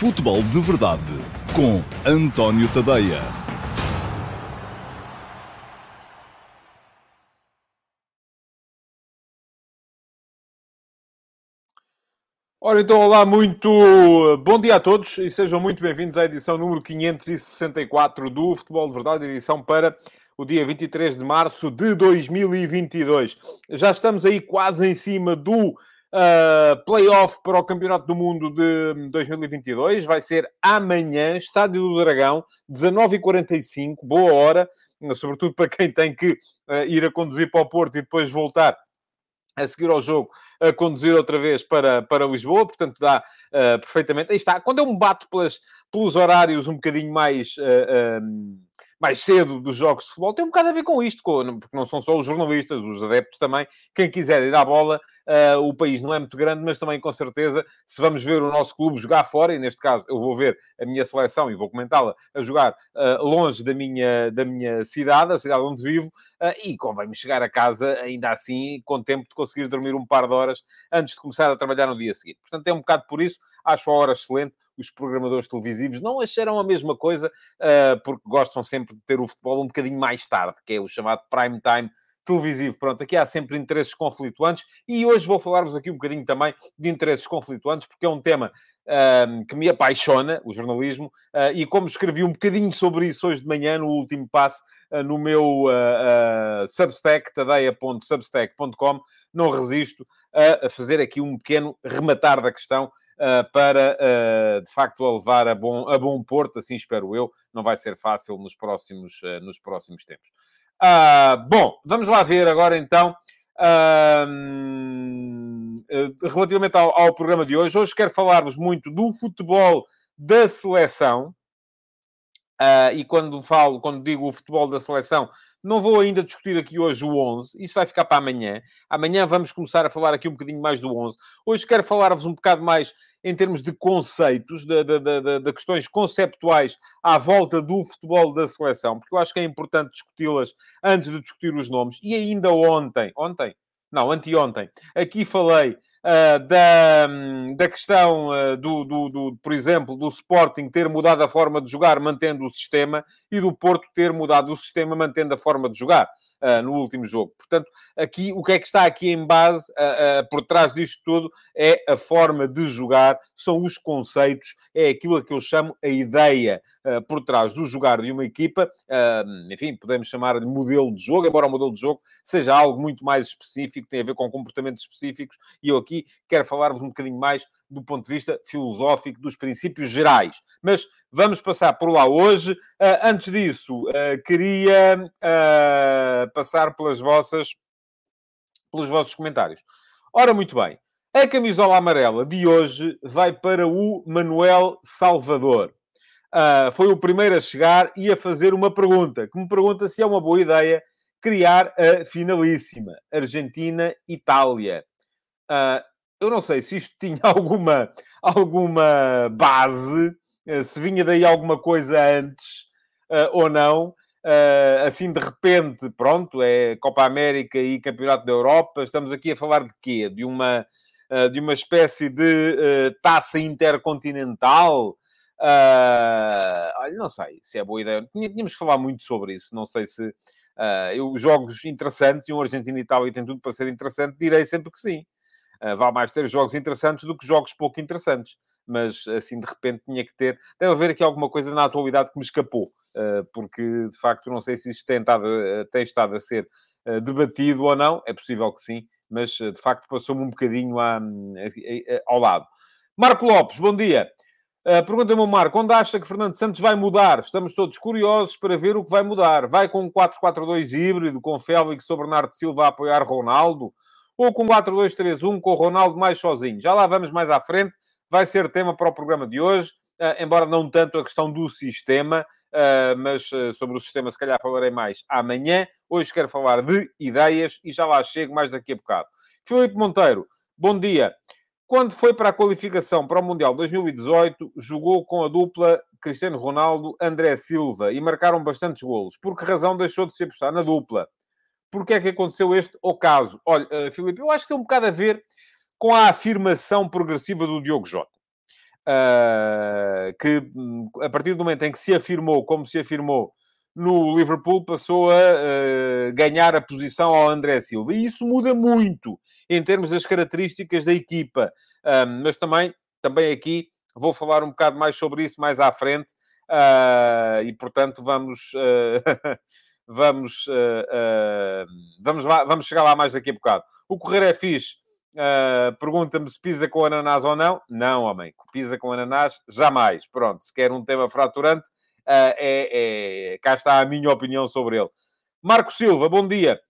Futebol de Verdade com António Tadeia. Ora, então, olá, muito bom dia a todos e sejam muito bem-vindos à edição número 564 do Futebol de Verdade, edição para o dia 23 de março de 2022. Já estamos aí quase em cima do uh, playoff para o Campeonato do Mundo de 2022. Vai ser amanhã, Estádio do Dragão, 19h45, boa hora, sobretudo para quem tem que uh, ir a conduzir para o Porto e depois voltar a seguir ao jogo, a conduzir outra vez para, para Lisboa, portanto dá uh, perfeitamente. Aí está, quando eu me bato pelas, pelos horários um bocadinho mais. Mais cedo dos jogos de futebol tem um bocado a ver com isto, porque não são só os jornalistas, os adeptos também. Quem quiser ir à bola, uh, o país não é muito grande, mas também com certeza, se vamos ver o nosso clube jogar fora, e neste caso eu vou ver a minha seleção e vou comentá-la a jogar uh, longe da minha, da minha cidade, a cidade onde vivo, uh, e convém-me chegar a casa ainda assim com tempo de conseguir dormir um par de horas antes de começar a trabalhar no dia seguinte. Portanto, é um bocado por isso, acho a hora excelente os programadores televisivos não acharão a mesma coisa, uh, porque gostam sempre de ter o futebol um bocadinho mais tarde, que é o chamado prime time televisivo. Pronto, aqui há sempre interesses conflituantes e hoje vou falar-vos aqui um bocadinho também de interesses conflituantes, porque é um tema uh, que me apaixona, o jornalismo, uh, e como escrevi um bocadinho sobre isso hoje de manhã, no último passo, uh, no meu Substack, tadeia.substack.com, não resisto a fazer aqui um pequeno rematar da questão uh, para, uh, de facto, a levar a bom, a bom porto, assim espero eu. Não vai ser fácil nos próximos, uh, nos próximos tempos. bom, vamos lá ver agora então. relativamente ao, ao, programa de hoje, hoje quero falar-vos muito do futebol da seleção. E quando falo, quando digo o futebol da seleção, não vou ainda discutir aqui hoje o 11, isso vai ficar para amanhã. Amanhã vamos começar a falar aqui um bocadinho mais do 11. Hoje quero falar-vos um bocado mais em termos de conceitos, de, de, de, de, questões conceptuais à volta do futebol da seleção, porque eu acho que é importante discuti-las antes de discutir os nomes. E ainda ontem, ontem? Não, anteontem, aqui falei uh, da, da questão uh, do, do, do, por exemplo, do Sporting ter mudado a forma de jogar mantendo o sistema e do Porto ter mudado o sistema mantendo a forma de jogar uh, no último jogo. Portanto, aqui, o que é que está aqui em base, uh, por trás disto tudo, é a forma de jogar, são os conceitos, é aquilo que eu chamo a ideia por trás do jogar de uma equipa. enfim, podemos chamar de modelo de jogo, embora o modelo de jogo seja algo muito mais específico, tem a ver com comportamentos específicos, e eu aqui quero falar-vos um bocadinho mais do ponto de vista filosófico dos princípios gerais. Mas vamos passar por lá hoje. Uh, antes disso, uh, queria uh, passar pelas vossas, pelos vossos comentários. Ora, muito bem. A camisola amarela de hoje vai para o Manuel Salvador. foi o primeiro a chegar e a fazer uma pergunta, que me pergunta se é uma boa ideia criar a finalíssima Argentina-Itália. Uh, eu não sei se isto tinha alguma, alguma base, eh, se vinha daí alguma coisa antes uh, ou não. Uh, assim, de repente, pronto, é Copa América e Campeonato da Europa. Estamos aqui a falar de quê? De uma, uh, de uma espécie de taça intercontinental? não sei se é boa ideia. Tínhamos que falar muito sobre isso. Não sei se... eu, jogos interessantes, e um Argentina e Itália tem tudo para ser interessante, direi sempre que sim. Uh, vale mais ter jogos interessantes do que jogos pouco interessantes. Mas, assim, de repente tinha que ter... Deve haver aqui alguma coisa na atualidade que me escapou. Uh, porque, de facto, não sei se isto tem estado, uh, tem estado a ser debatido ou não. É possível que sim. Mas, de facto, passou-me um bocadinho a, ao lado. Marco Lopes, bom dia. Uh, Pergunta-me Marco, onde acha que Fernando Santos vai mudar? Estamos todos curiosos para ver o que vai mudar. Vai com um 4-4-2 híbrido, com Félix ou Bernardo Silva a apoiar Ronaldo? Ou com 4-2-3-1, com o Ronaldo mais sozinho. Já lá vamos mais à frente, vai ser tema para o programa de hoje, uh, embora não tanto a questão do sistema, uh, mas uh, sobre o sistema se calhar falarei mais amanhã. Hoje quero falar de ideias e já lá chego mais daqui a bocado. Filipe Monteiro, bom dia. Quando foi para a qualificação para o Mundial 2018, jogou com a dupla Cristiano Ronaldo-André Silva e marcaram bastantes golos. Por que razão deixou de se apostar na dupla? Porque é que aconteceu este ocaso? Olha, uh, Filipe, eu acho que tem um bocado a ver com a afirmação progressiva do Diogo Jota. uh, que hum, a partir do momento em que se afirmou, como se afirmou, no Liverpool passou a uh, ganhar a posição ao André Silva. E isso muda muito em termos das características da equipa. Um, mas também, também aqui vou falar um bocado mais sobre isso mais à frente. Uh, e, portanto, vamos... Uh, vamos, vamos, vamos chegar lá mais daqui a bocado. O correr é fixe. Pergunta-me se pisa com ananás ou não. Não, homem. Pisa com ananás, jamais. Pronto, se quer um tema fraturante, uh, é, é, cá está a minha opinião sobre ele. Marco Silva, bom dia.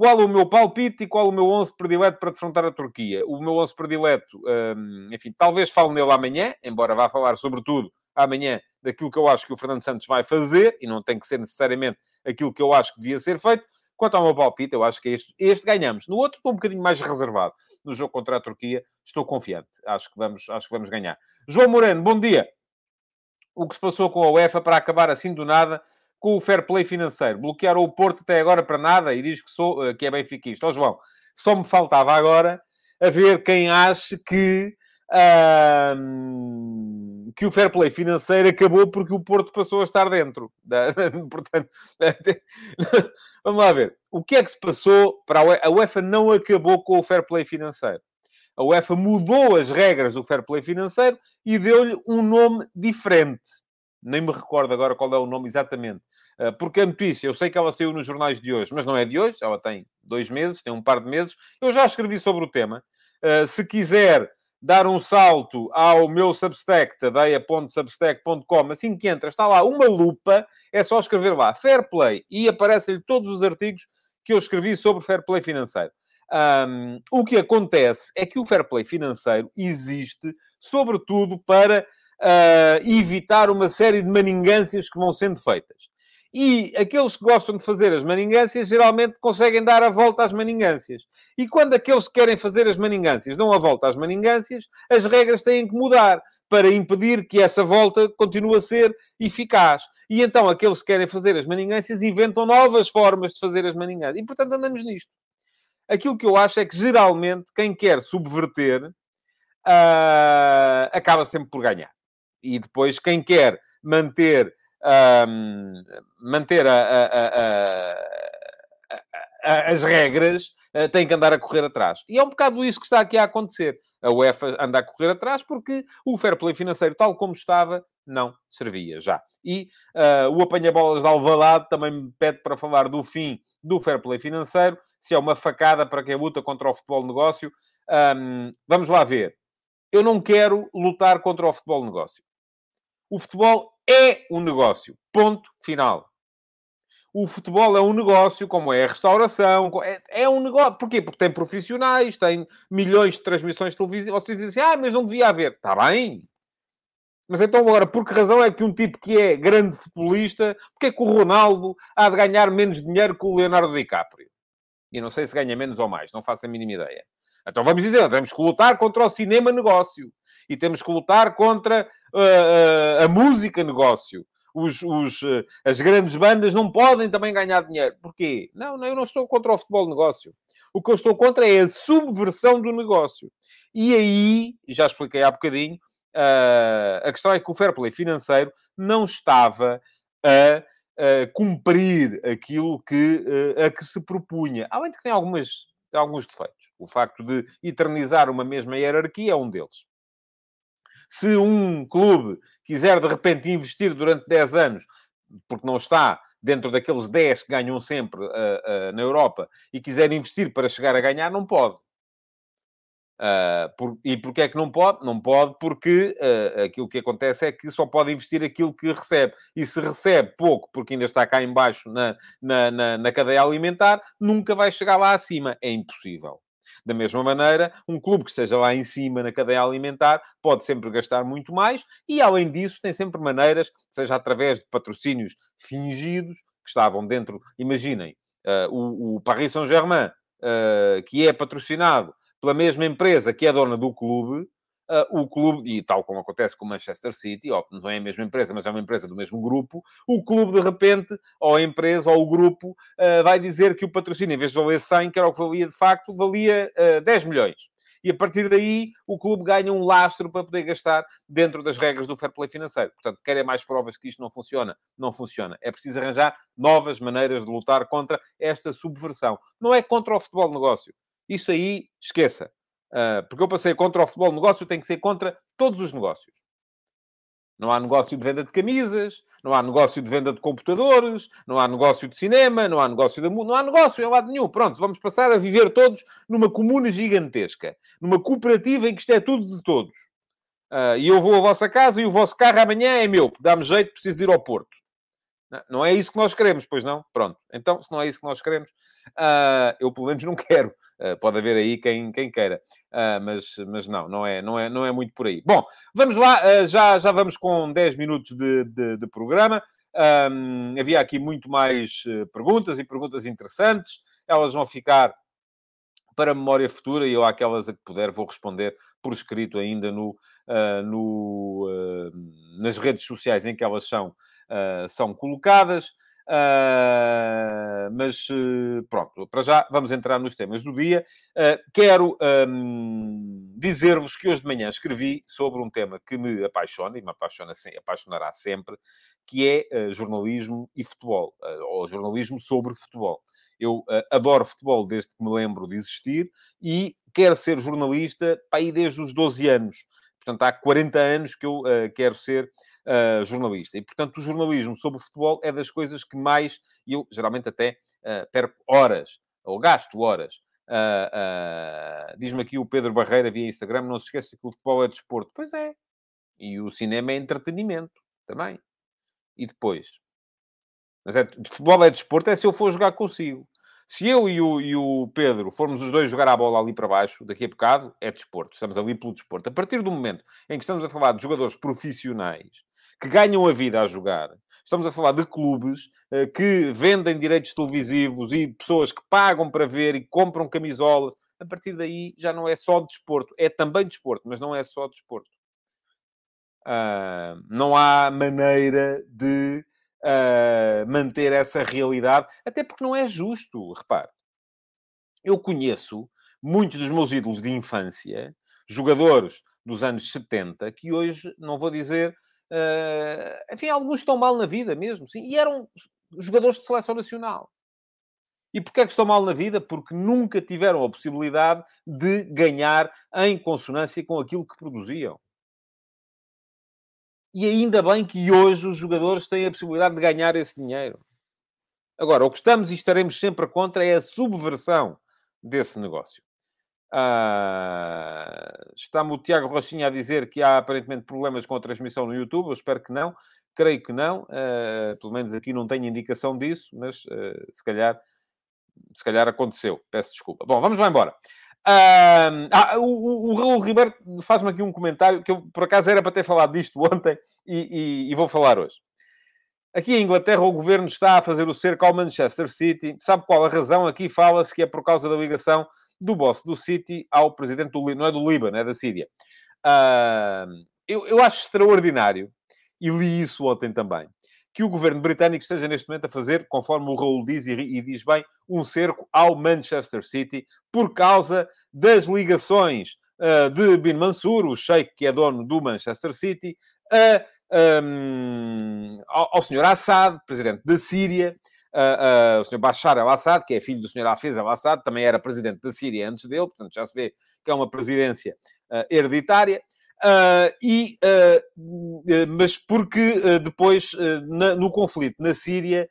Qual o meu palpite e qual o meu 11 predileto para defrontar a Turquia? O meu 11 predileto, um, enfim, talvez fale nele amanhã, embora vá falar sobretudo amanhã daquilo que eu acho que o Fernando Santos vai fazer, e não tem que ser necessariamente aquilo que eu acho que devia ser feito. Quanto ao meu palpite, eu acho que este, este ganhamos. No outro, estou um bocadinho mais reservado. No jogo contra a Turquia, estou confiante. Acho que vamos, acho que vamos ganhar. João Moreno, bom dia o que se passou com a UEFA para acabar assim do nada com o fair play financeiro. Bloquearam o Porto até agora para nada e diz que, sou, eh, que é benfiquista. Ó oh, João, só me faltava agora a ver quem acha que, que o fair play financeiro acabou porque o Porto passou a estar dentro. Portanto, vamos lá ver. O que é que se passou para a UEFA? A UEFA não acabou com o fair play financeiro a UEFA mudou as regras do fair play financeiro e deu-lhe um nome diferente. Nem me recordo agora qual é o nome exatamente. Ah, porque a notícia, eu sei que ela saiu nos jornais de hoje, mas não é de hoje, ela tem dois meses, tem um par de meses. Eu já escrevi sobre o tema. Ah, se quiser dar um salto ao meu Substack, tadeia.substack.com, assim que entra, está lá uma lupa, é só escrever lá Fair Play e aparecem-lhe todos os artigos que eu escrevi sobre Fair Play financeiro. Um, o que acontece é que o fair play financeiro existe, sobretudo, para uh, evitar uma série de maningâncias que vão sendo feitas. E aqueles que gostam de fazer as maningâncias geralmente conseguem dar a volta às maningâncias. E quando aqueles que querem fazer as maningâncias dão a volta às maningâncias, as regras têm que mudar para impedir que essa volta continue a ser eficaz. E então aqueles que querem fazer as maningâncias inventam novas formas de fazer as maningâncias. E portanto andamos nisto. Aquilo que eu acho é que, geralmente, quem quer subverter uh, acaba sempre por ganhar. E depois, quem quer manter, um, manter a, a, a, as regras uh, tem que andar a correr atrás. E é um bocado isso que está aqui a acontecer. A UEFA anda a correr atrás porque o fair play financeiro, tal como estava, não servia já. E uh, o apanha-bolas de Alvalade também me pede para falar do fim do fair play financeiro, se é uma facada para quem luta contra o futebol negócio. Um, vamos lá ver. Eu não quero lutar contra o futebol negócio. O futebol é um negócio. Ponto final. O futebol é um negócio, como é a restauração. É, é um negócio. Porquê? Porque tem profissionais, tem milhões de transmissões televisivas. Vocês dizem assim, ah, mas não devia haver. Está bem, mas então agora, por que razão é que um tipo que é grande futebolista, porque é que o Ronaldo há de ganhar menos dinheiro que o Leonardo DiCaprio? E não sei se ganha menos ou mais, não faço a mínima ideia. Então vamos dizer, temos que lutar contra o cinema negócio. E temos que lutar contra uh, a música negócio. Os, os, uh, as grandes bandas não podem também ganhar dinheiro. Porquê? Não, não, eu não estou contra o futebol negócio. O que eu estou contra é a subversão do negócio. E aí, já expliquei há bocadinho, Uh, a questão é que o fair play financeiro não estava a, a cumprir aquilo que, uh, a que se propunha. Além de que tem algumas, alguns defeitos. O facto de eternizar uma mesma hierarquia é um deles. Se um clube quiser de repente investir durante 10 anos, porque não está dentro daqueles 10 que ganham sempre uh, na Europa, e quiser investir para chegar a ganhar, não pode. Uh, por, e porquê é que não pode? Não pode porque uh, aquilo que acontece é que só pode investir aquilo que recebe. E se recebe pouco, porque ainda está cá embaixo na, na, na, na cadeia alimentar, nunca vai chegar lá acima. É impossível. Da mesma maneira, um clube que esteja lá em cima na cadeia alimentar pode sempre gastar muito mais e, além disso, tem sempre maneiras, seja através de patrocínios fingidos, que estavam dentro... Imaginem, uh, o, o Paris Saint-Germain, uh, que é patrocinado pela mesma empresa que é dona do clube, o clube, e tal como acontece com o Manchester City, não é a mesma empresa, mas é uma empresa do mesmo grupo, o clube, de repente, ou a empresa, ou o grupo, uh, vai dizer que o patrocínio, em vez de valer 100, que era o que valia de facto, valia uh, 10 milhões. E a partir daí, o clube ganha um lastro para poder gastar dentro das regras do fair play financeiro. Portanto, querem mais provas que isto não funciona? Não funciona. É preciso arranjar novas maneiras de lutar contra esta subversão. Não é contra o futebol negócio. Isso aí, esqueça. Uh, porque eu passei contra o futebol negócio, tem que ser contra todos os negócios. Não há negócio de venda de camisas, não há negócio de venda de computadores, não há negócio de cinema, não há negócio de... Não há negócio em lado nenhum. Pronto, vamos passar a viver todos numa comuna gigantesca. Numa cooperativa em que isto é tudo de todos. Uh, e eu vou à vossa casa e o vosso carro amanhã é meu. Dá-me jeito, preciso de ir ao Porto. Não é isso que nós queremos, pois não? Pronto. Então, se não é isso que nós queremos, uh, eu pelo menos não quero. Uh, pode haver aí quem, quem queira. Uh, mas, mas não, não é, não, é, não é muito por aí. Bom, vamos lá. já, já vamos com 10 minutos de, de, de programa. Um, havia aqui muito mais perguntas e perguntas interessantes. Elas vão ficar para memória futura e eu, àquelas a que puder, vou responder por escrito ainda no, no, nas redes sociais em que elas são uh, são colocadas. Uh, mas uh, pronto, para já vamos entrar nos temas do dia. Uh, quero um, dizer-vos que hoje de manhã escrevi sobre um tema que me apaixona e me apaixona, apaixonará sempre, que é jornalismo e futebol, ou jornalismo sobre futebol. Eu adoro futebol desde que me lembro de existir e quero ser jornalista para aí desde os 12 anos. Portanto, há 40 anos que eu quero ser uh, jornalista. E, portanto, o jornalismo sobre futebol é das coisas que mais, eu geralmente até uh, perco horas, ou gasto horas. Uh, Diz-me aqui o Pedro Barreira via Instagram, não se esqueça que o futebol é desporto. Pois é. E o cinema é entretenimento também. E depois? Mas é, futebol é desporto, é se eu for jogar consigo. Se eu e o, e o, Pedro formos os dois jogar a bola ali para baixo, daqui a bocado, é desporto. Estamos ali pelo desporto. A partir do momento em que estamos a falar de jogadores profissionais que ganham a vida a jogar. Estamos a falar de clubes uh, que vendem direitos televisivos e pessoas que pagam para ver e compram camisolas. A partir daí já não é só desporto. É também desporto, mas não é só desporto. Uh, não há maneira de uh, manter essa realidade, até porque não é justo. Repare, eu conheço muitos dos meus ídolos de infância, jogadores dos anos 70, que hoje, não vou dizer enfim, alguns estão mal na vida mesmo, sim. E eram jogadores de seleção nacional. E porquê é que estão mal na vida? Porque nunca tiveram a possibilidade de ganhar em consonância com aquilo que produziam. E ainda bem que hoje os jogadores têm a possibilidade de ganhar esse dinheiro. Agora, o que estamos e estaremos sempre contra é a subversão desse negócio. Uh, Está-me o Tiago Rochinha a dizer que há aparentemente problemas com a transmissão no YouTube. Eu espero que não. Creio que não. Uh, pelo menos aqui não tenho indicação disso, mas uh, se calhar se calhar aconteceu. Peço desculpa. Bom, vamos lá embora. ah, o, o, Raul Ribeiro faz-me aqui um comentário que eu, por acaso, era para ter falado disto ontem e, e, e vou falar hoje. Aqui em Inglaterra, o governo está a fazer o cerco ao Manchester City. Sabe qual a razão? Aqui fala-se que é por causa da ligação do boss do City ao presidente do... Não é do Líbano, é da Síria. Uh, eu, eu acho extraordinário, e li isso ontem também, que o governo britânico esteja neste momento a fazer, conforme o Raul diz, e, e, diz bem, um cerco ao Manchester City por causa das ligações uh, de Bin Mansur, o sheik que é dono do Manchester City, a, um, ao, ao senhor Assad, presidente da Síria, uh, uh, o Sr. Bashar al-Assad, que é filho do Sr. Hafez al-Assad, também era presidente da Síria antes dele, portanto já se vê que é uma presidência uh, hereditária. e, mas porque depois, na, no conflito na Síria,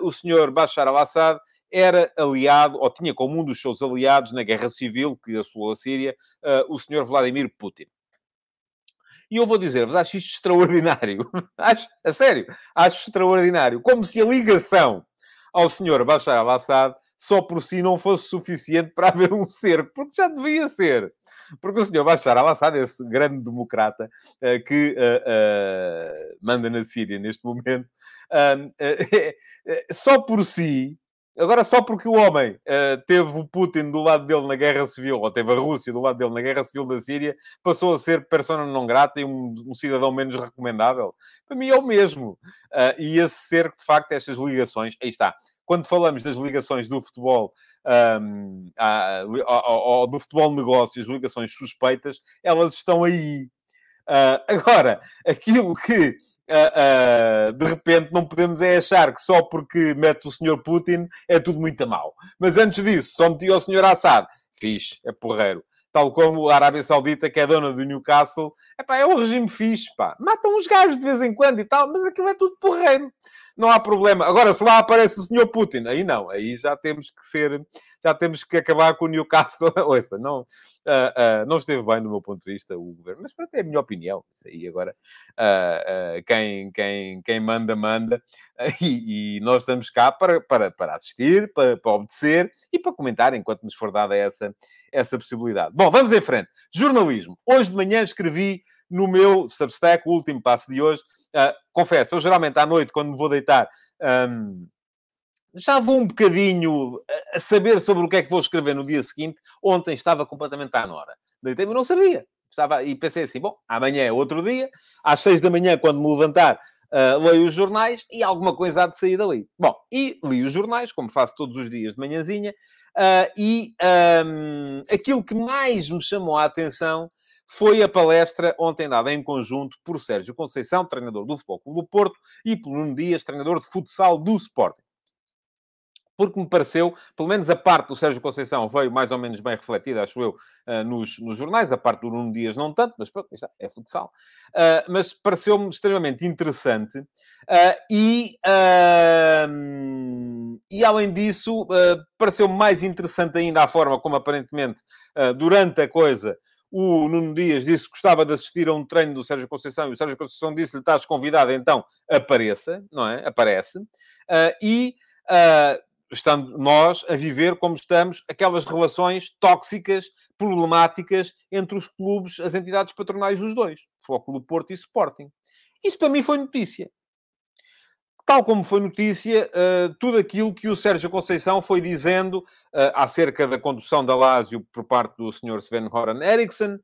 o Sr. Bashar al-Assad era aliado, ou tinha como um dos seus aliados na guerra civil que assolou a Síria, o Sr. Vladimir Putin. E eu vou dizer-vos, acho isto extraordinário. acho, a sério, acho extraordinário. Como se a ligação ao senhor Bashar al-Assad só por si não fosse suficiente para haver um cerco, porque já devia ser. Porque o senhor Bashar al-Assad, esse grande democrata uh, que uh, uh, manda na Síria neste momento, só por si Agora, só porque o homem uh, teve o Putin do lado dele na guerra civil, ou teve a Rússia do lado dele na guerra civil da Síria, passou a ser persona não grata e um, um cidadão menos recomendável? Para mim é o mesmo. Uh, e esse ser, de facto, estas ligações, aí está. Quando falamos das ligações do futebol um, ao, do futebol negócio, as ligações suspeitas, elas estão aí. Uh, agora, aquilo que Uh, de repente não podemos é achar que só porque mete o senhor Putin é tudo muito mal. Mas antes disso, só metia o senhor Assad. Fixe, é porreiro. Tal como a Arábia Saudita, que é dona do Newcastle, epá, é um regime fixe, pá. Matam uns gajos de vez em quando e tal, mas aquilo é tudo porreiro. Não há problema. Agora, se lá aparece o senhor Putin, aí não. Aí já temos que ser já temos que acabar com o Newcastle. Ouça, não, uh, uh, não esteve bem do meu ponto de vista o governo, mas pronto, é a minha opinião. Isso aí agora, uh, quem, quem, quem manda, manda. E, e, nós estamos cá para, para, para assistir, para, para obedecer e para comentar enquanto nos for dada essa, essa possibilidade. Bom, vamos em frente. Jornalismo. Hoje de manhã escrevi no meu Substack, o último passo de hoje. Uh, confesso, eu geralmente à noite, quando me vou deitar, um, já vou um bocadinho a saber sobre o que é que vou escrever no dia seguinte. Ontem estava completamente à nora. Deitei-me não sabia. Estava, e pensei assim, bom, amanhã é outro dia. Às seis da manhã, quando me levantar, uh, leio os jornais e alguma coisa há de sair dali. Bom, e li os jornais, como faço todos os dias de manhãzinha. Uh, e um, aquilo que mais me chamou a atenção foi a palestra ontem dada em conjunto por Sérgio Conceição, treinador do Futebol Clube do Porto, e por Nuno Dias, treinador de futsal do Sporting porque me pareceu, pelo menos a parte do Sérgio Conceição veio mais ou menos bem refletida, acho eu, uh, nos, nos, jornais, a parte do Nuno Dias não tanto, mas pronto, está, é futsal. Uh, mas pareceu-me extremamente interessante uh, e, e, além disso, pareceu-me mais interessante ainda a forma como, aparentemente, durante a coisa, o Nuno Dias disse que gostava de assistir a um treino do Sérgio Conceição e o Sérgio Conceição disse-lhe: estás convidado, então apareça, não é? Aparece. e estando nós a viver como estamos, aquelas relações tóxicas, problemáticas entre os clubes, as entidades patronais dos dois, Futebol Clube Porto e Sporting. Isso para mim foi notícia. Tal como foi notícia, uh, tudo aquilo que o Sérgio Conceição foi dizendo uh, acerca da condução da Lazio por parte do Sr. Sven Horan Eriksson,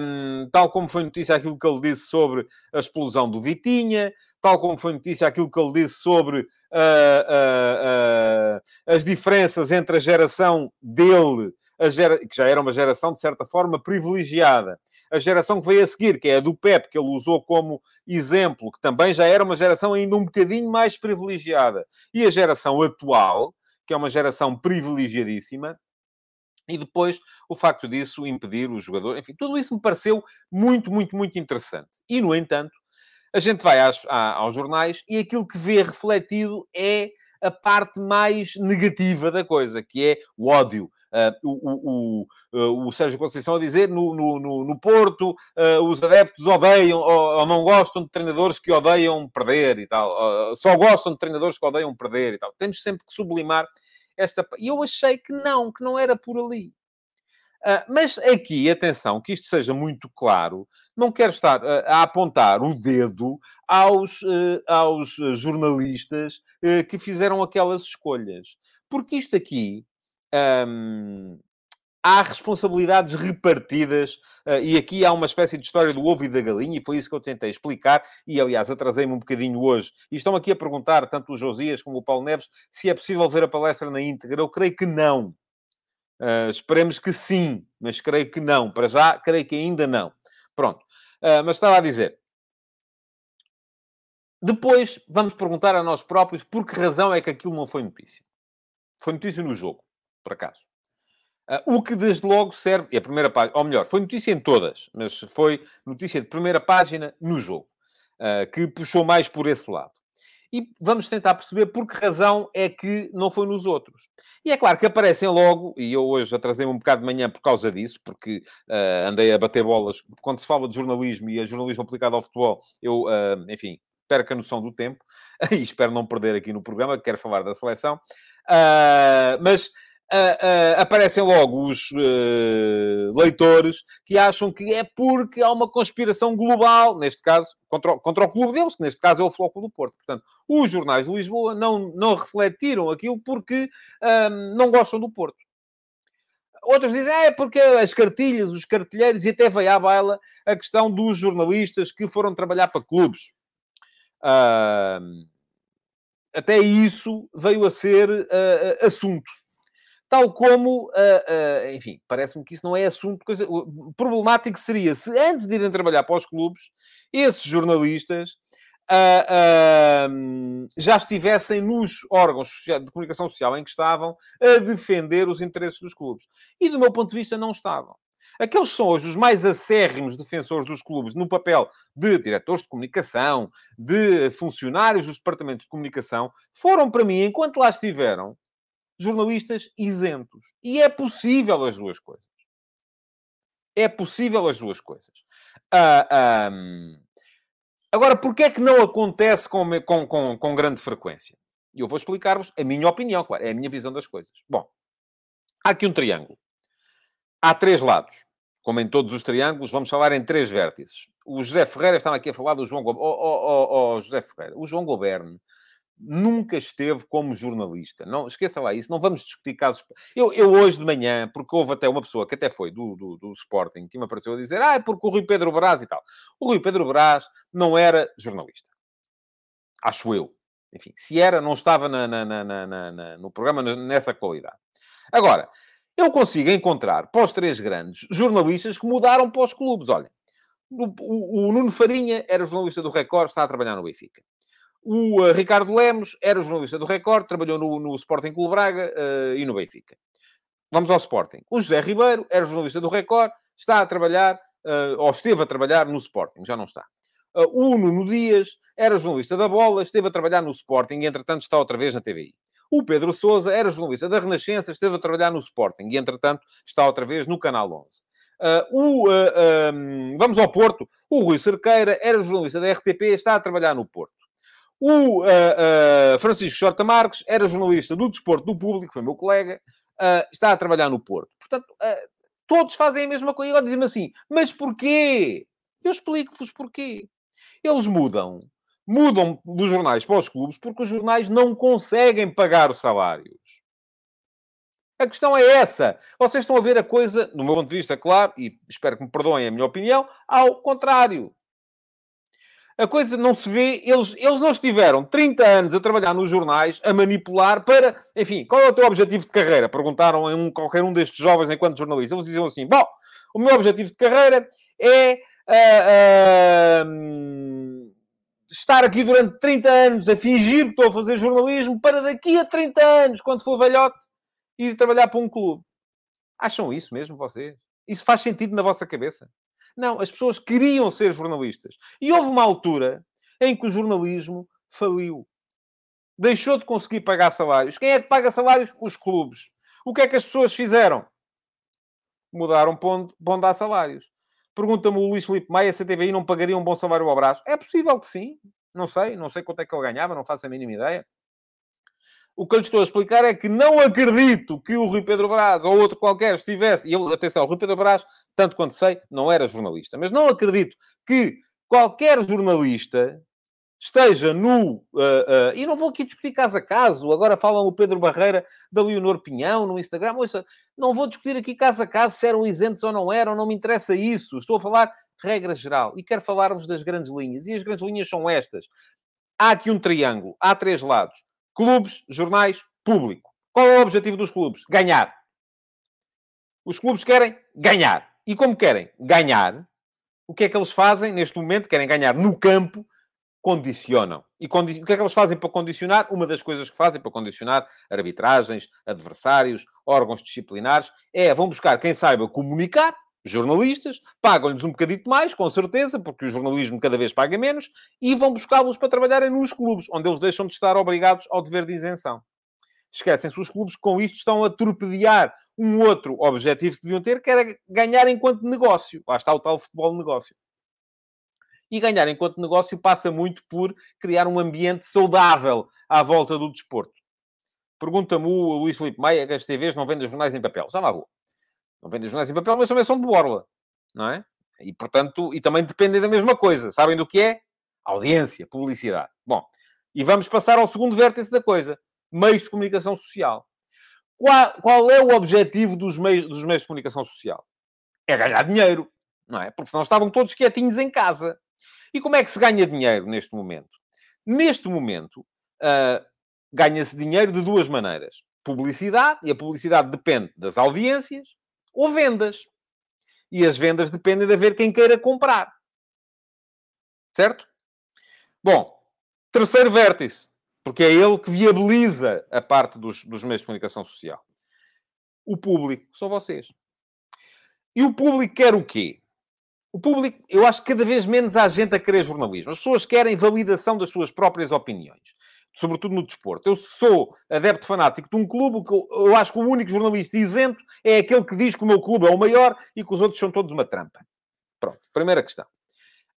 um, tal como foi notícia aquilo que ele disse sobre a explosão do Vitinha, tal como foi notícia aquilo que ele disse sobre uh, as diferenças entre a geração dele, a gera... que já era uma geração, de certa forma, privilegiada, a geração que veio a seguir, que é a do Pep, que ele usou como exemplo, que também já era uma geração ainda um bocadinho mais privilegiada, e a geração atual, que é uma geração privilegiadíssima, e depois o facto disso impedir o jogador, enfim, tudo isso me pareceu muito, muito, muito interessante. E, no entanto, a gente vai às, aos jornais e aquilo que vê refletido é a parte mais negativa da coisa, que é o ódio. Uh, o, o, o, o, Sérgio Conceição a dizer no, no, no Porto uh, os adeptos odeiam ou, não gostam de treinadores que odeiam perder e tal. Uh, só gostam de treinadores que odeiam perder e tal. Temos sempre que sublimar esta... E eu achei que não, que não era por ali. mas aqui, atenção, que isto seja muito claro, não quero estar uh, a apontar o dedo aos, uh, aos jornalistas uh, que fizeram aquelas escolhas. Porque isto aqui. Um, há responsabilidades repartidas, uh, e aqui há uma espécie de história do ovo e da galinha, e foi isso que eu tentei explicar, e aliás, atrasei-me um bocadinho hoje. E estão aqui a perguntar, tanto o Josias como o Paulo Neves, se é possível ver a palestra na íntegra. Eu creio que não. Uh, esperemos que sim, mas creio que não. Para já, creio que ainda não. Pronto. Uh, mas estava a dizer. Depois vamos perguntar a nós próprios por que razão é que aquilo não foi notícia. Foi notícia no jogo, por acaso. Uh, o que desde logo serve, e a primeira página, ou melhor, foi notícia em todas, mas foi notícia de primeira página no jogo, uh, que puxou mais por esse lado e vamos tentar perceber por que razão é que não foi nos outros. E é claro que aparecem logo, e eu hoje atrasei-me um bocado de manhã por causa disso, porque uh, andei a bater bolas. Quando se fala de jornalismo e a jornalismo aplicado ao futebol, eu, enfim, perco a noção do tempo, e espero não perder aqui no programa, que quero falar da seleção. Mas uh, aparecem logo os uh, leitores que acham que é porque há uma conspiração global, neste caso, contra, contra o clube deles, que neste caso é o Flóculo do Porto. Portanto, os jornais de Lisboa não, não refletiram aquilo porque não gostam do Porto. Outros dizem, ah, é porque as cartilhas, os cartilheiros, e até veio à baila a questão dos jornalistas que foram trabalhar para clubes. Uh, até isso veio a ser uh, assunto. Tal como, uh, enfim, parece-me que isso não é assunto. Coisa... Problemático seria se, antes de irem trabalhar para os clubes, esses jornalistas uh, uh, já estivessem nos órgãos de comunicação social em que estavam a defender os interesses dos clubes. E, do meu ponto de vista, não estavam. Aqueles são hoje os mais acérrimos defensores dos clubes no papel de diretores de comunicação, de funcionários dos departamentos de comunicação, foram para mim, enquanto lá estiveram, jornalistas isentos. E é possível as duas coisas. É possível as duas coisas. Uh, um, Agora, porquê é que não acontece com, com, com, com grande frequência? E eu vou explicar-vos a minha opinião, claro, é a minha visão das coisas. Bom, há aqui um triângulo. Há três lados. Como em todos os triângulos, vamos falar em três vértices. O José Ferreira estava aqui a falar do João Goberno. Oh, oh, oh, José Ferreira, o João Goberno nunca esteve como jornalista. Não, esqueça lá isso, não vamos discutir casos. Eu, eu hoje de manhã, porque houve até uma pessoa que até foi do, do, do Sporting, que me apareceu a dizer, ah, é porque o Rui Pedro Brás e tal. O Rui Pedro Brás não era jornalista. Acho eu. Enfim, se era, não estava na, na, na, no programa nessa qualidade. Agora, eu consigo encontrar os três grandes jornalistas que mudaram para os clubes. Olha, o, o, o Nuno Farinha era jornalista do Record, está a trabalhar no Benfica. O uh, Ricardo Lemos era jornalista do Record, trabalhou no, no Sporting Clube Braga uh, e no Benfica. Vamos ao Sporting. O José Ribeiro era jornalista do Record, está a trabalhar, uh, ou esteve a trabalhar no Sporting, já não está. o Nuno Dias era jornalista da Bola, esteve a trabalhar no Sporting e, entretanto, está outra vez na TVI. O Pedro Sousa era jornalista da Renascença, esteve a trabalhar no Sporting e, entretanto, está outra vez no Canal 11. Uh, o, uh, um, vamos ao Porto. O Rui Cerqueira era jornalista da RTP, está a trabalhar no Porto. O uh, uh, Francisco Xorta Marques era jornalista do Desporto do Público, foi meu colega, uh, está a trabalhar no Porto. Portanto, todos fazem a mesma coisa. E agora dizem-me assim, mas porquê? Eu explico-vos porquê. Eles mudam. Mudam dos jornais para os clubes porque os jornais não conseguem pagar os salários. A questão é essa. Vocês estão a ver a coisa, no meu ponto de vista, claro, e espero que me perdoem a minha opinião, ao contrário a coisa não se vê. Eles, eles não estiveram 30 anos a trabalhar nos jornais, a manipular para. Enfim, qual é o teu objetivo de carreira? Perguntaram a um, qualquer um destes jovens enquanto jornalistas. Eles diziam assim: Bom, o meu objetivo de carreira é. Uh, uh, estar aqui durante 30 anos a fingir que estou a fazer jornalismo para daqui a 30 anos, quando for velhote, ir trabalhar para um clube. Acham isso mesmo vocês? Isso faz sentido na vossa cabeça? Não, as pessoas queriam ser jornalistas. E houve uma altura em que o jornalismo faliu. Deixou de conseguir pagar salários. Quem é que paga salários? Os clubes. O que é que as pessoas fizeram? Mudaram para onde, há salários. Pergunta-me o Luís Filipe Maia se a TVI não pagaria um bom salário ao braço. É possível que sim. Não sei. Não sei quanto é que ele ganhava. Não faço a mínima ideia. O que eu lhe estou a explicar é que não acredito que o Rui Pedro Brás ou outro qualquer estivesse. E ele, atenção, o Rui Pedro Brás, tanto quanto sei, não era jornalista. Mas não acredito que qualquer jornalista esteja no. Uh, uh, e não vou aqui discutir caso a caso. Agora falam o Pedro Barreira da Leonor Pinhão no Instagram. Ouça, não vou discutir aqui caso a caso se eram isentos ou não eram. Não me interessa isso. Estou a falar regra geral. E quero falar-vos das grandes linhas. E as grandes linhas são estas. Há aqui um triângulo. Há três lados. Clubes, jornais, público. Qual é o objetivo dos clubes? Ganhar. Os clubes querem ganhar. E como querem ganhar, o que é que eles fazem neste momento? Querem ganhar no campo, condicionam. E condi o que é que eles fazem para condicionar? Uma das coisas que fazem para condicionar arbitragens, adversários, órgãos disciplinares, é vão buscar quem saiba comunicar jornalistas, pagam-lhes um bocadito mais, com certeza, porque o jornalismo cada vez paga menos, e vão buscá-los para trabalharem nos clubes, onde eles deixam de estar obrigados ao dever de isenção. Esquecem-se os clubes com isto estão a torpedear um outro objetivo que deviam ter, que era ganhar enquanto negócio. Lá está o tal futebol negócio. E ganhar enquanto negócio passa muito por criar um ambiente saudável à volta do desporto. Pergunta-me o Luís Filipe Maia que as TVs não vendem jornais em papel. Já lá vou. Não vendem jornais em papel, mas também são de borla. Não é? E, portanto, e também dependem da mesma coisa. Sabem do que é? Audiência, publicidade. Bom, e vamos passar ao segundo vértice da coisa. Meios de comunicação social. Qual, qual é o objetivo dos meios, dos meios de comunicação social? É ganhar dinheiro, não é? Porque senão estavam todos quietinhos em casa. E como é que se ganha dinheiro neste momento? Neste momento, uh, ganha-se dinheiro de duas maneiras. Publicidade, e a publicidade depende das audiências, ou vendas. E as vendas dependem de haver quem queira comprar. Certo? Bom, terceiro vértice, porque é ele que viabiliza a parte dos, dos meios de comunicação social. O público, são vocês. E o público quer o quê? O público, eu acho que cada vez menos há gente a querer jornalismo. As pessoas querem validação das suas próprias opiniões. Sobretudo no desporto. Eu sou adepto fanático de um clube que eu, eu acho que o único jornalista isento é aquele que diz que o meu clube é o maior e que os outros são todos uma trampa. Pronto, primeira questão.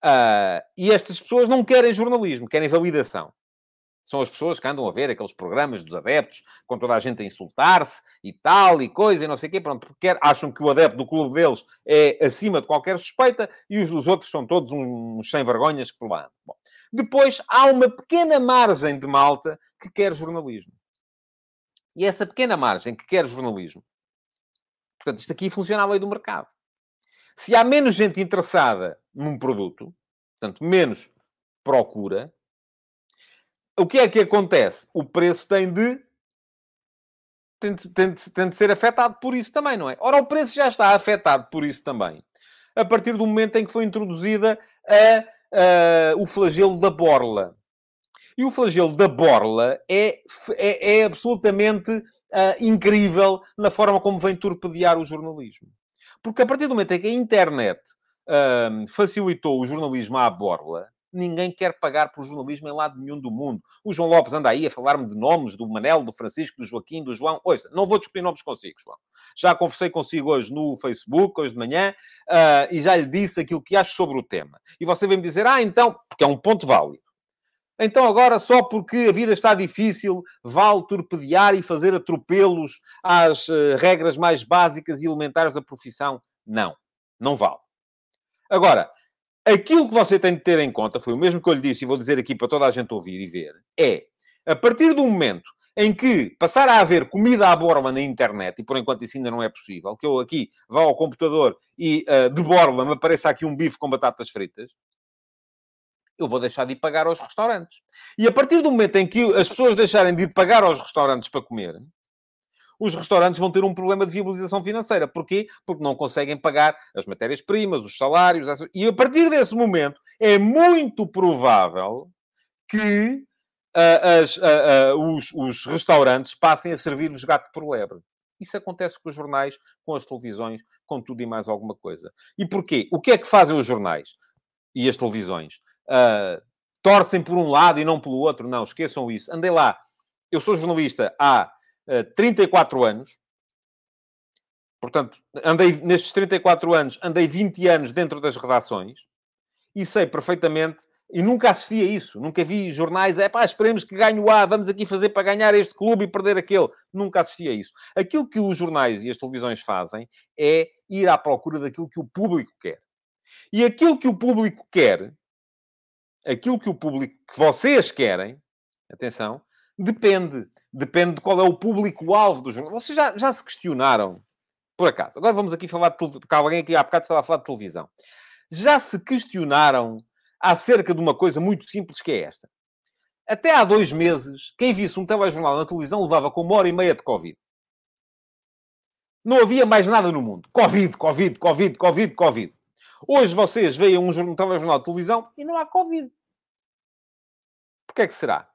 Uh, e estas pessoas não querem jornalismo, querem validação. São as pessoas que andam a ver aqueles programas dos adeptos, com toda a gente a insultar-se e tal, e coisa, e não sei o quê. Pronto, porque acham que o adepto do clube deles é acima de qualquer suspeita e os dos outros são todos uns sem-vergonhas que por lá Bom, Depois, há uma pequena margem de malta que quer jornalismo. E essa pequena margem que quer jornalismo, portanto, isto aqui funciona à lei do mercado. Se há menos gente interessada num produto, portanto, menos procura, o que é que acontece? O preço tem de, tem de, tem, de, tem de ser afetado por isso também, não é? Ora, o preço já está afetado por isso também. A partir do momento em que foi introduzida a, a, o flagelo da borla. E o flagelo da borla é, é, é absolutamente uh, incrível na forma como vem torpedear o jornalismo. Porque a partir do momento em que a internet uh, facilitou o jornalismo à borla, ninguém quer pagar por jornalismo em lado nenhum do mundo. O João Lopes anda aí a falar-me de nomes do Manel, do Francisco, do Joaquim, do João. Ouça, não vou discutir nomes consigo, João. Já conversei consigo hoje no Facebook, hoje de manhã, uh, e já lhe disse aquilo que acho sobre o tema. E você vem-me dizer, ah, então, porque é um ponto válido. Então agora, só porque a vida está difícil, vale torpedear e fazer atropelos às uh, regras mais básicas e elementares da profissão? Não, não vale. Agora, aquilo que você tem de ter em conta, foi o mesmo que eu lhe disse e vou dizer aqui para toda a gente ouvir e ver, é, a partir do momento em que passar a haver comida à borla na internet, e por enquanto isso ainda não é possível, que eu aqui vá ao computador e uh, de borla me apareça aqui um bife com batatas fritas, eu vou deixar de ir pagar aos restaurantes. E a partir do momento em que as pessoas deixarem de ir pagar aos restaurantes para comer, os restaurantes vão ter um problema de viabilização financeira. Porquê? Porque não conseguem pagar as matérias-primas, os salários. E a partir desse momento, é muito provável que uh, as, uh, uh, os, os, restaurantes passem a servir os gato por lebre. Isso acontece com os jornais, com as televisões, com tudo e mais alguma coisa. E porquê? O que é que fazem os jornais e as televisões? torcem por um lado e não pelo outro? Não, esqueçam isso. Andei lá. Eu sou jornalista há 34 eh, anos. Portanto, andei nestes 34 anos, andei 20 anos dentro das redações e sei perfeitamente e nunca assisti a isso. Nunca vi jornais, é pá, esperemos que ganhe o A, vamos aqui fazer para ganhar este clube e perder aquele. Nunca assisti a isso. Aquilo que os jornais e as televisões fazem é ir à procura daquilo que o público quer. E aquilo que o público quer, aquilo que o público, que vocês querem, atenção, Depende. Depende de qual é o público-alvo do jornal. Vocês já, já se questionaram, por acaso. Agora vamos aqui falar de televisão. Alguém aqui há bocado estava a falar de televisão. Já se questionaram acerca de uma coisa muito simples que é esta. Até há dois meses, quem visse um telejornal na televisão levava com uma hora e meia de Covid. Não havia mais nada no mundo. Covid, Covid, Covid, Covid, Covid. Hoje vocês veem um, um telejornal de televisão e não há Covid. Porquê é que será?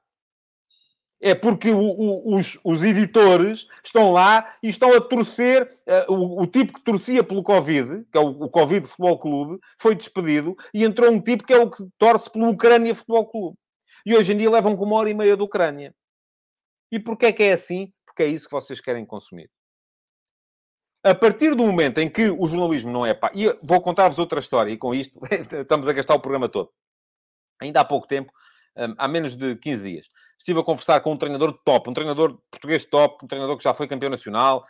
É porque o, o, os, os, editores estão lá e estão a torcer. Uh, o, o, tipo que torcia pelo Covid, que é o, Covid Futebol Clube, foi despedido e entrou um tipo que é o que torce pelo Ucrânia Futebol Clube. E hoje em dia levam com uma hora e meia da Ucrânia. E porquê é que é assim? Porque é isso que vocês querem consumir. A partir do momento em que o jornalismo não é pá. E vou contar-vos outra história, e com isto estamos a gastar o programa todo. Ainda há pouco tempo, hum, há menos de 15 dias, estive a conversar com um treinador top, um treinador português top, um treinador que já foi campeão nacional,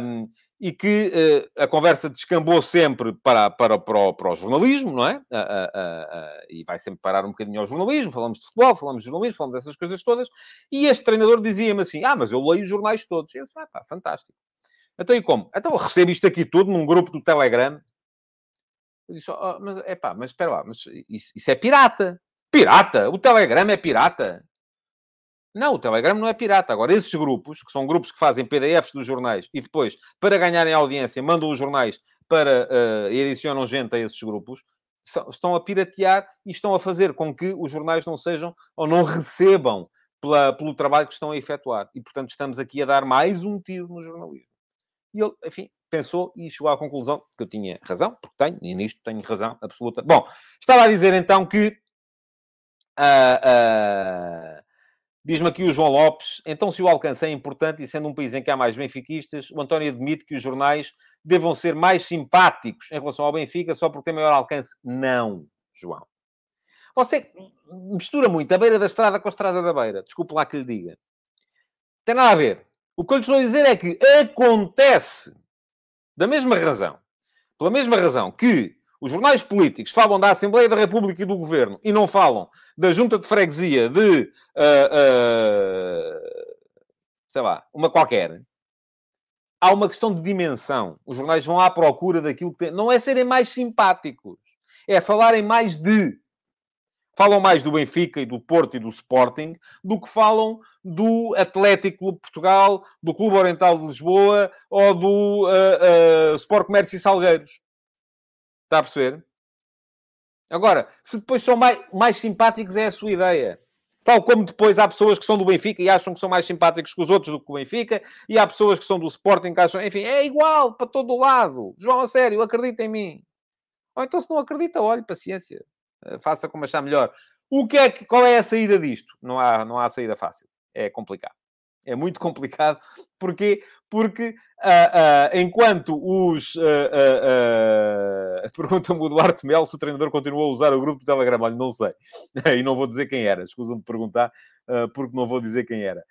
um, e que uh, a conversa descambou sempre para, para, para, o, para o jornalismo, não é? Uh, uh, e vai sempre parar um bocadinho ao jornalismo, falamos de futebol, falamos de jornalismo, falamos dessas coisas todas, e este treinador dizia-me assim, ah, mas eu leio os jornais todos. E eu disse, ah, pá, fantástico. Então, e como? Então, eu recebo isto aqui tudo num grupo do Telegram. Eu disse, oh, mas, é pá, mas espera lá, mas isso, isso é pirata. Pirata? O Telegram é pirata? Não, o Telegram não é pirata. Agora, esses grupos, que são grupos que fazem PDFs dos jornais e depois, para ganharem audiência, mandam os jornais para uh, e adicionam gente a esses grupos, são, estão a piratear e estão a fazer com que os jornais não sejam ou não recebam pela, pelo trabalho que estão a efetuar. E, portanto, estamos aqui a dar mais um tiro no jornalismo. E ele, enfim, pensou e chegou à conclusão que eu tinha razão, porque tenho, e nisto tenho razão absoluta. Bom, estava a dizer então que. Uh, uh, Diz-me aqui o João Lopes, então se o alcance é importante e sendo um país em que há mais benfiquistas, o António admite que os jornais devam ser mais simpáticos em relação ao Benfica só porque tem maior alcance. Não, João. Você mistura muito a beira da estrada com a estrada da beira. Desculpe lá que lhe diga. Tem nada a ver. O que eu lhe estou a dizer é que acontece, da mesma razão, pela mesma razão que os jornais políticos falam da Assembleia da República e do Governo e não falam da Junta de Freguesia de, uh, uh, sei lá, uma qualquer. Há uma questão de dimensão. Os jornais vão à procura daquilo que tem. Não é serem mais simpáticos. É falarem mais de. Falam mais do Benfica e do Porto e do Sporting do que falam do Atlético Clube Portugal, do Clube Oriental de Lisboa ou do uh, Sport Comércio e Salgueiros. Está a perceber? Agora, se depois são mais, mais simpáticos, é a sua ideia. Tal como depois há pessoas que são do Benfica e acham que são mais simpáticos que os outros do que o Benfica, e há pessoas que são do Sporting que acham, enfim, é igual para todo o lado. João, a sério, acredita em mim. Ou então, se não acredita, olhe, paciência. Eh, faça como achar melhor. O que é que, qual é a saída disto? Não há, não há saída fácil. É complicado. É muito complicado. Porquê? Porque uh, uh, enquanto os. Uh, Pergunta-me o Duarte Melo se o treinador continuou a usar o grupo de Telegram. Olha, não sei. e não vou dizer quem era. Escusam de perguntar, porque não vou dizer quem era.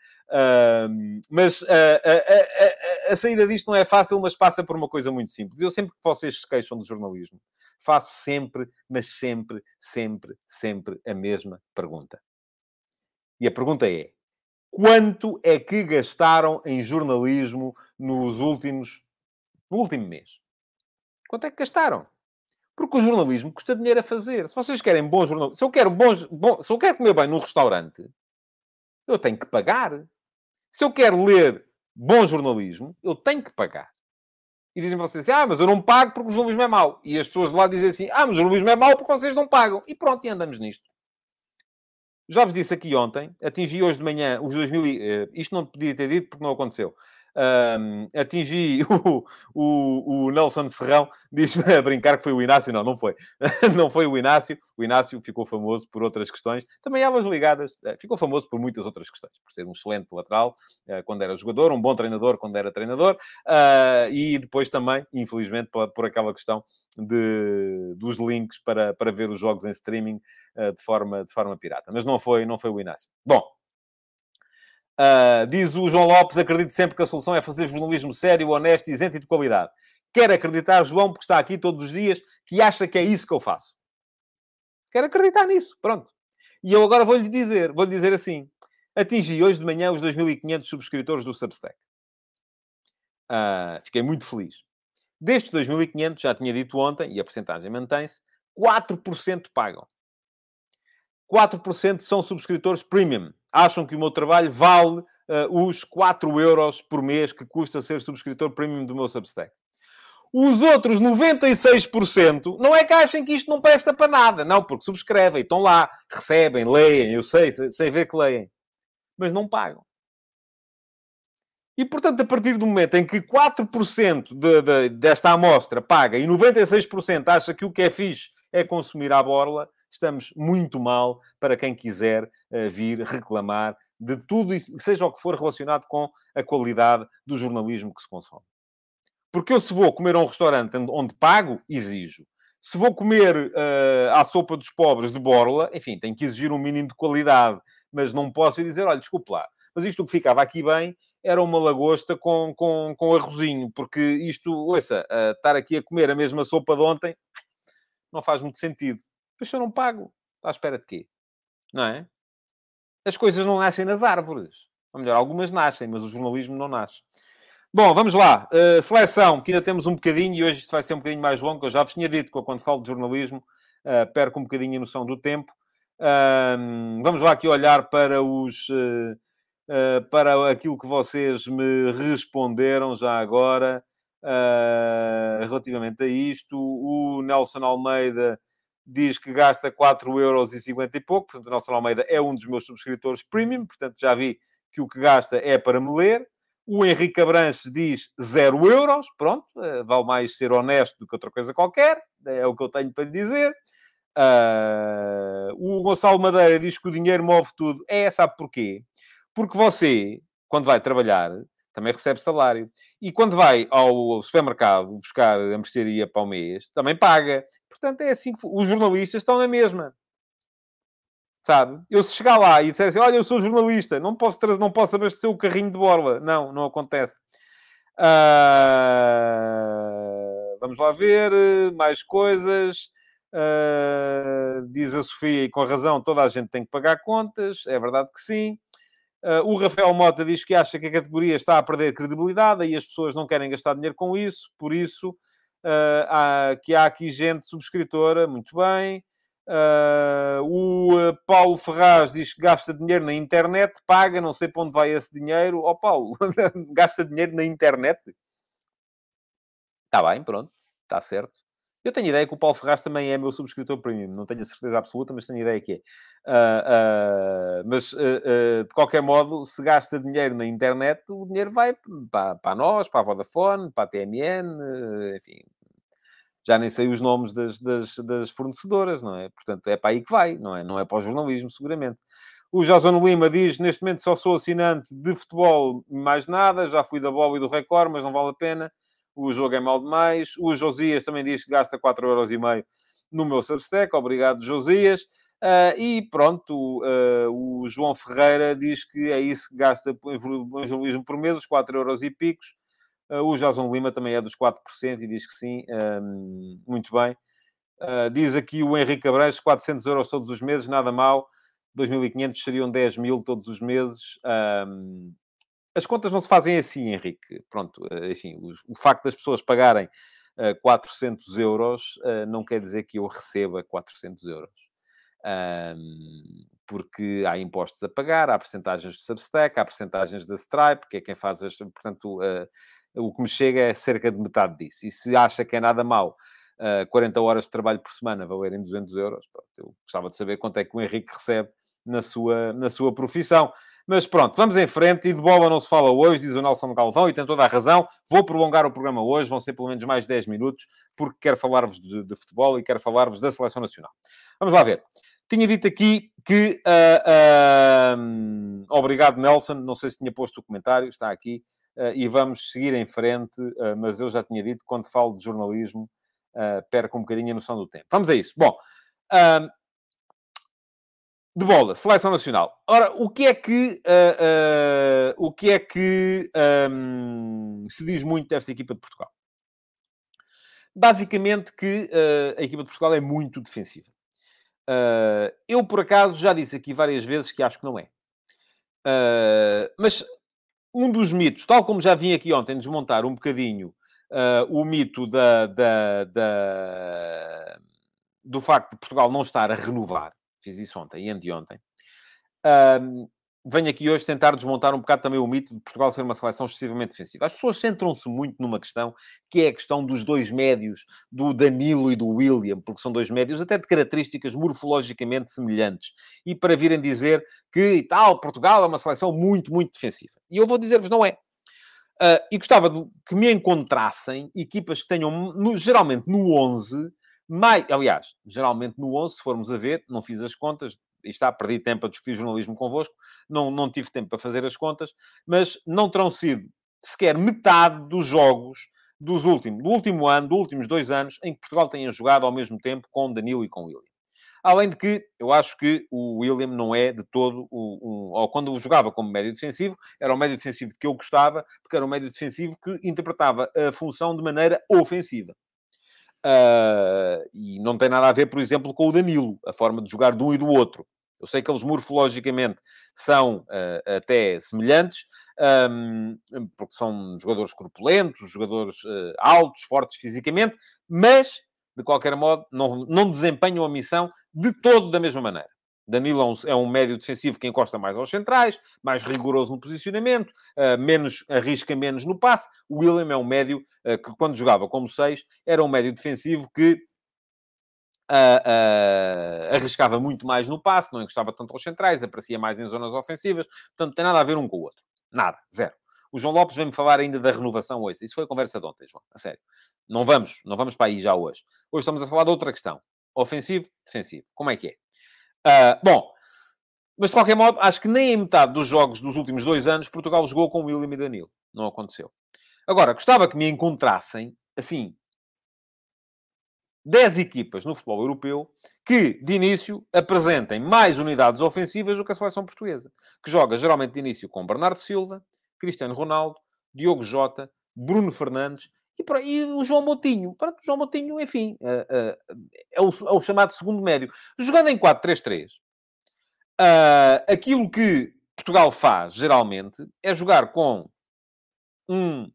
mas a saída disto não é fácil, mas passa por uma coisa muito simples. Eu sempre que vocês se queixam do jornalismo, faço sempre, mas sempre, sempre, sempre a mesma pergunta. E a pergunta é: quanto é que gastaram em jornalismo nos últimos, no último mês? Quanto é que gastaram? Porque o jornalismo custa dinheiro a fazer. Se vocês querem bom jornalismo, se eu quero bom, bom, se eu quero comer bem num restaurante, eu tenho que pagar. Se eu quero ler bom jornalismo, eu tenho que pagar. E dizem vocês assim, ah, mas eu não pago porque o jornalismo é mau. E as pessoas de lá dizem assim, ah, mas o jornalismo é mau porque vocês não pagam. E pronto, e andamos nisto. Já vos disse aqui ontem, atingi hoje de manhã os 2000... Uh, eh, isto não podia ter dito porque não aconteceu. Um, atingi o, o, o, Nelson Serrão, diz-me a brincar que foi o Inácio. Não, não foi. não foi o Inácio. O Inácio ficou famoso por outras questões, também elas ligadas. Eh, ficou famoso por muitas outras questões. Por ser um excelente lateral uh, quando era jogador, um bom treinador quando era treinador, uh, e depois também, infelizmente, por, aquela questão de, dos links para, para ver os jogos em streaming uh, de, forma, de forma pirata. Mas não foi, não foi o Inácio. Bom, Uh, diz o João Lopes, acredito sempre que a solução é fazer jornalismo sério, honesto, isento e de qualidade. Quer acreditar, João, porque está aqui todos os dias, que acha que é isso que eu faço. Quero acreditar nisso, pronto. E eu agora vou-lhe dizer, vou-lhe dizer assim, atingi hoje de manhã os 2.500 subscritores do Substack. Uh, fiquei muito feliz. Destes 2.500, já tinha dito ontem, e a porcentagem mantém-se, 4% pagam. 4% são subscritores premium. Acham que o meu trabalho vale uh, os 4 euros por mês que custa ser subscritor premium do meu Substack. Os outros 96% não é que achem que isto não presta para nada. Não, porque subscrevem, estão lá, recebem, leem, eu sei, sei ver que leem. Mas não pagam. E, portanto, a partir do momento em que 4% de, de, desta amostra paga e 96% acha que o que é fixe é consumir à borla, estamos muito mal para quem quiser uh, vir reclamar de tudo, seja o que for relacionado com a qualidade do jornalismo que se consome. Porque eu, se vou comer a um restaurante onde pago, exijo. Se vou comer uh, à sopa dos pobres de borla, enfim, tenho que exigir um mínimo de qualidade. mas não posso dizer, olha, desculpe lá, mas isto que ficava aqui bem era uma lagosta com, com, com arrozinho, porque isto, ouça, uh, estar aqui a comer a mesma sopa de ontem não faz muito sentido. Pois eu não pago, à espera de quê? Não é? As coisas não nascem nas árvores. Ou melhor, algumas nascem, mas o jornalismo não nasce. Bom, vamos lá. Uh, seleção, que ainda temos um bocadinho, e hoje isto vai ser um bocadinho mais longo, eu já vos tinha dito que quando falo de jornalismo uh, perco um bocadinho a noção do tempo. Uh, vamos lá aqui olhar para os... Uh, para aquilo que vocês me responderam já agora relativamente a isto. O Nelson Almeida diz que gasta 4,50 euros e pouco, portanto, o Nelson Almeida é um dos meus subscritores premium, portanto, já vi que o que gasta é para me ler. O Henrique Abranches diz 0 euros, pronto, uh, vale mais ser honesto do que outra coisa qualquer, é o que eu tenho para lhe dizer. Uh, o Gonçalo Madeira diz que o dinheiro move tudo. É, sabe porquê? Porque você, quando vai trabalhar, também recebe salário. E quando vai ao supermercado buscar a mercearia para o mês, também paga. Portanto, é assim que os jornalistas estão na mesma sabe? Eu se chegar lá e disser assim, olha, eu sou jornalista, não posso, não posso abastecer o carrinho de borla. Não, não acontece. Uh, vamos lá ver, mais coisas. Uh, diz a Sofia, e com razão, toda a gente tem que pagar contas. É verdade que sim. Uh, o Rafael Mota diz que acha que a categoria está a perder credibilidade e as pessoas não querem gastar dinheiro com isso. Por isso, há, que há aqui gente subscritora, muito bem. Uh, o Paulo Ferraz diz que gasta dinheiro na internet, paga, não sei para onde vai esse dinheiro. Ó oh, Paulo, gasta dinheiro na internet? Está bem, pronto, está certo. Eu tenho ideia que o Paulo Ferraz também é meu subscritor premium, não tenho a certeza absoluta, mas tenho ideia que é. Uh, mas, de qualquer modo, se gasta dinheiro na internet, o dinheiro vai para, para nós, para a Vodafone, para a TMN, enfim, já nem sei os nomes das, das, das, fornecedoras, não é? Portanto, é para aí que vai, não é? Não é para o jornalismo, seguramente. O Jason Lima diz, neste momento só sou assinante de futebol, mais nada, já fui da bola e do Record, mas não vale a pena, o jogo é mal demais. O Josias também diz que gasta 4,5€ no meu Substack, obrigado Josias. Uh, e pronto, uh, o João Ferreira diz que é isso que gasta em jornalismo por mês, os 4 euros e picos. Uh, o Jason Lima também é dos 4% e diz que sim, um, muito bem. Diz aqui o Henrique Abranches, 400 euros todos os meses, nada mal. 2.500 seriam 10 mil todos os meses. Um, as contas não se fazem assim, Henrique. Pronto, uh, enfim, o, facto das pessoas pagarem uh, 400 euros não quer dizer que eu receba 400 euros. Um, porque há impostos a pagar, há percentagens de Substack, há percentagens da Stripe, que é quem faz as... Portanto, uh, o que me chega é cerca de metade disso. E se acha que é nada mal uh, eh, 40 horas de trabalho por semana valerem 200 euros, pronto, eu gostava de saber quanto é que o Henrique recebe na sua, na sua profissão. Mas pronto, vamos em frente. E de bola não se fala hoje, diz o Nelson Galvão, e tem toda a razão. Vou prolongar o programa hoje, vão ser pelo menos mais 10 minutos, porque quero falar-vos de, de, futebol e quero falar-vos da Seleção Nacional. Vamos lá ver. Tinha dito aqui que... Uh, uh, obrigado, Nelson. Não sei se tinha posto o comentário, está aqui. Eh, e vamos seguir em frente, mas eu já tinha dito, quando falo de jornalismo, perco um bocadinho a noção do tempo. Vamos a isso. Bom, de bola, seleção nacional. Ora, o que é que, uh, uh, o que, é que um, se diz muito desta equipa de Portugal? Basicamente que uh, a equipa de Portugal é muito defensiva. eu, por acaso, já disse aqui várias vezes que acho que não é. mas um dos mitos, tal como já vim aqui ontem desmontar um bocadinho o mito da, da, da, do facto de Portugal não estar a renovar, fiz isso ontem e anteontem, uh, venho aqui hoje tentar desmontar um bocado também o mito de Portugal ser uma seleção excessivamente defensiva. As pessoas centram-se muito numa questão, que é a questão dos dois médios, do Danilo e do William, porque são dois médios até de características morfologicamente semelhantes. E para virem dizer que tal, Portugal é uma seleção muito, muito defensiva. E eu vou dizer-vos, não é. Uh, e gostava de que me encontrassem equipas que tenham, no, geralmente no 11, mais, aliás, geralmente no 11, se formos a ver, não fiz as contas, e está, perdi tempo a discutir jornalismo convosco, não, não tive tempo para fazer as contas, mas não terão sido sequer metade dos jogos dos últimos, do último ano, dos últimos dois anos, em que Portugal tenha jogado ao mesmo tempo com Danilo e com William. Além de que eu acho que o William não é de todo, um, um, ou quando jogava como médio defensivo, era um médio defensivo que eu gostava, porque era um médio defensivo que interpretava a função de maneira ofensiva. Uh, e não tem nada a ver, por exemplo, com o Danilo, a forma de jogar de um e do outro. Eu sei que eles morfologicamente são uh, até semelhantes, um, porque são jogadores corpulentos, jogadores uh, altos, fortes fisicamente, mas, de qualquer modo, não, não desempenham a missão de todo da mesma maneira. Danilo é um médio defensivo que encosta mais aos centrais, mais rigoroso no posicionamento, uh, menos, arrisca menos no passe. O William é um médio uh, que, quando jogava como seis, era um médio defensivo que uh, arriscava muito mais no passe, não encostava tanto aos centrais, aparecia mais em zonas ofensivas. Portanto, tem nada a ver um com o outro. Nada. Zero. O João Lopes vem-me falar ainda da renovação hoje. Isso foi a conversa de ontem, João. A sério. Não vamos, não vamos para aí já hoje. Hoje estamos a falar de outra questão. Ofensivo, defensivo. Como é que é? Uh, bom, mas de qualquer modo, acho que nem em metade dos jogos dos últimos dois anos Portugal jogou com William e Danilo. Não aconteceu. Agora, gostava que me encontrassem, assim, 10 equipas no futebol europeu que, de início, apresentem mais unidades ofensivas do que a seleção portuguesa, que joga geralmente de início com Bernardo Silva, Cristiano Ronaldo, Diogo Jota, Bruno Fernandes e, aí, o João Moutinho. Pronto, o João Moutinho, enfim, uh, é, o, é, o, chamado segundo médio. Jogando em 4-3-3, uh, ah, aquilo que Portugal faz, geralmente, é jogar com um...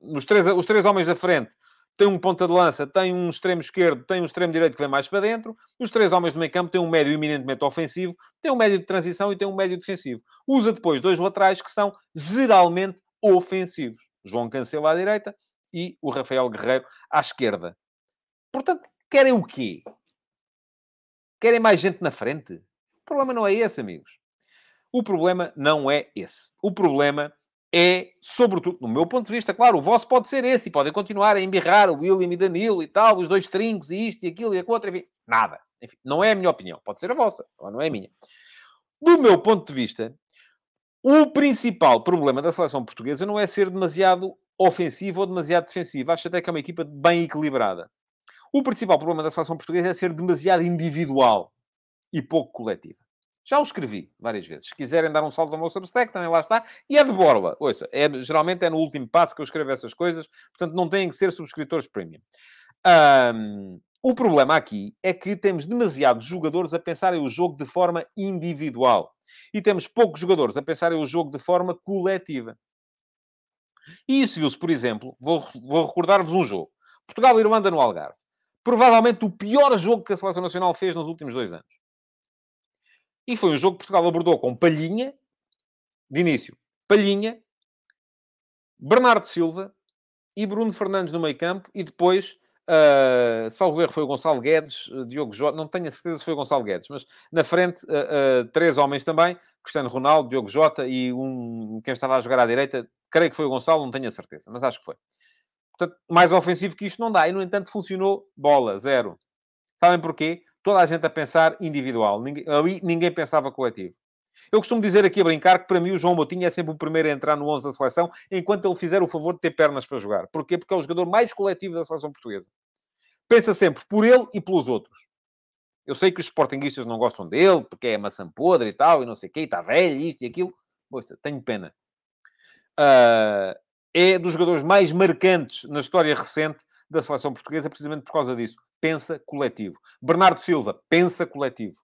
Os três, os três homens da frente tem um ponta de lança, tem um extremo esquerdo, tem um extremo direito que vem mais para dentro. Os três homens do meio campo têm um médio eminentemente ofensivo, tem um médio de transição e tem um médio defensivo. Usa depois dois laterais que são geralmente ofensivos. João Cancelo à direita e o Rafael Guerreiro à esquerda. Portanto, querem o quê? Querem mais gente na frente? O problema não é esse, amigos. O problema não é esse. O problema é, sobretudo, no meu ponto de vista, claro, o vosso pode ser esse, e podem continuar a embirrar o William e Danilo e tal, os dois trincos e isto e aquilo e a outra, enfim, nada. Enfim, não é a minha opinião, pode ser a vossa, não é a minha. Do meu ponto de vista, o principal problema da seleção portuguesa não é ser demasiado ofensivo ou demasiado defensivo. Acho até que é uma equipa bem equilibrada. O principal problema da seleção portuguesa é ser demasiado individual e pouco coletiva. Já o escrevi várias vezes. Se quiserem dar um salto ao meu Substack, também lá está. E é de borla. Ouça, é, geralmente é no último passo que eu escrevo essas coisas. Portanto, não têm que ser subscritores premium. Um, o problema aqui é que temos demasiados jogadores a pensarem o jogo de forma individual. E temos poucos jogadores a pensarem o jogo de forma coletiva. E isso viu-se, por exemplo, vou, vou recordar-vos um jogo. Portugal e Irlanda no Algarve. Provavelmente o pior jogo que a Seleção Nacional fez nos últimos dois anos. E foi um jogo que Portugal abordou com Palhinha, de início, Palhinha, Bernardo Silva e Bruno Fernandes no meio campo e depois, uh, salvo erro, foi o Gonçalo Guedes, uh, Diogo Jota, não tenho a certeza se foi o Gonçalo Guedes, mas na frente, uh, uh, três homens também, Cristiano Ronaldo, Diogo Jota e um, quem estava a jogar à direita, creio que foi o Gonçalo, não tenho a certeza, mas acho que foi. Portanto, mais ofensivo que isto não dá. E, no entanto, funcionou bola, zero. Sabem porquê? toda a gente a pensar individual. Ninguém, ali ninguém pensava coletivo. Eu costumo dizer aqui a brincar que para mim o João Moutinho é sempre o primeiro a entrar no 11 da seleção enquanto ele fizer o favor de ter pernas para jogar. Porquê? Porque é o jogador mais coletivo da seleção portuguesa. Pensa sempre por ele e pelos outros. Eu sei que os sportinguistas não gostam dele porque é maçã podre e tal, e não sei o quê, e está velho, isto e aquilo. Poxa, tenho pena. Uh, é dos jogadores mais marcantes na história recente da seleção portuguesa, precisamente por causa disso pensa coletivo. Bernardo Silva, pensa coletivo.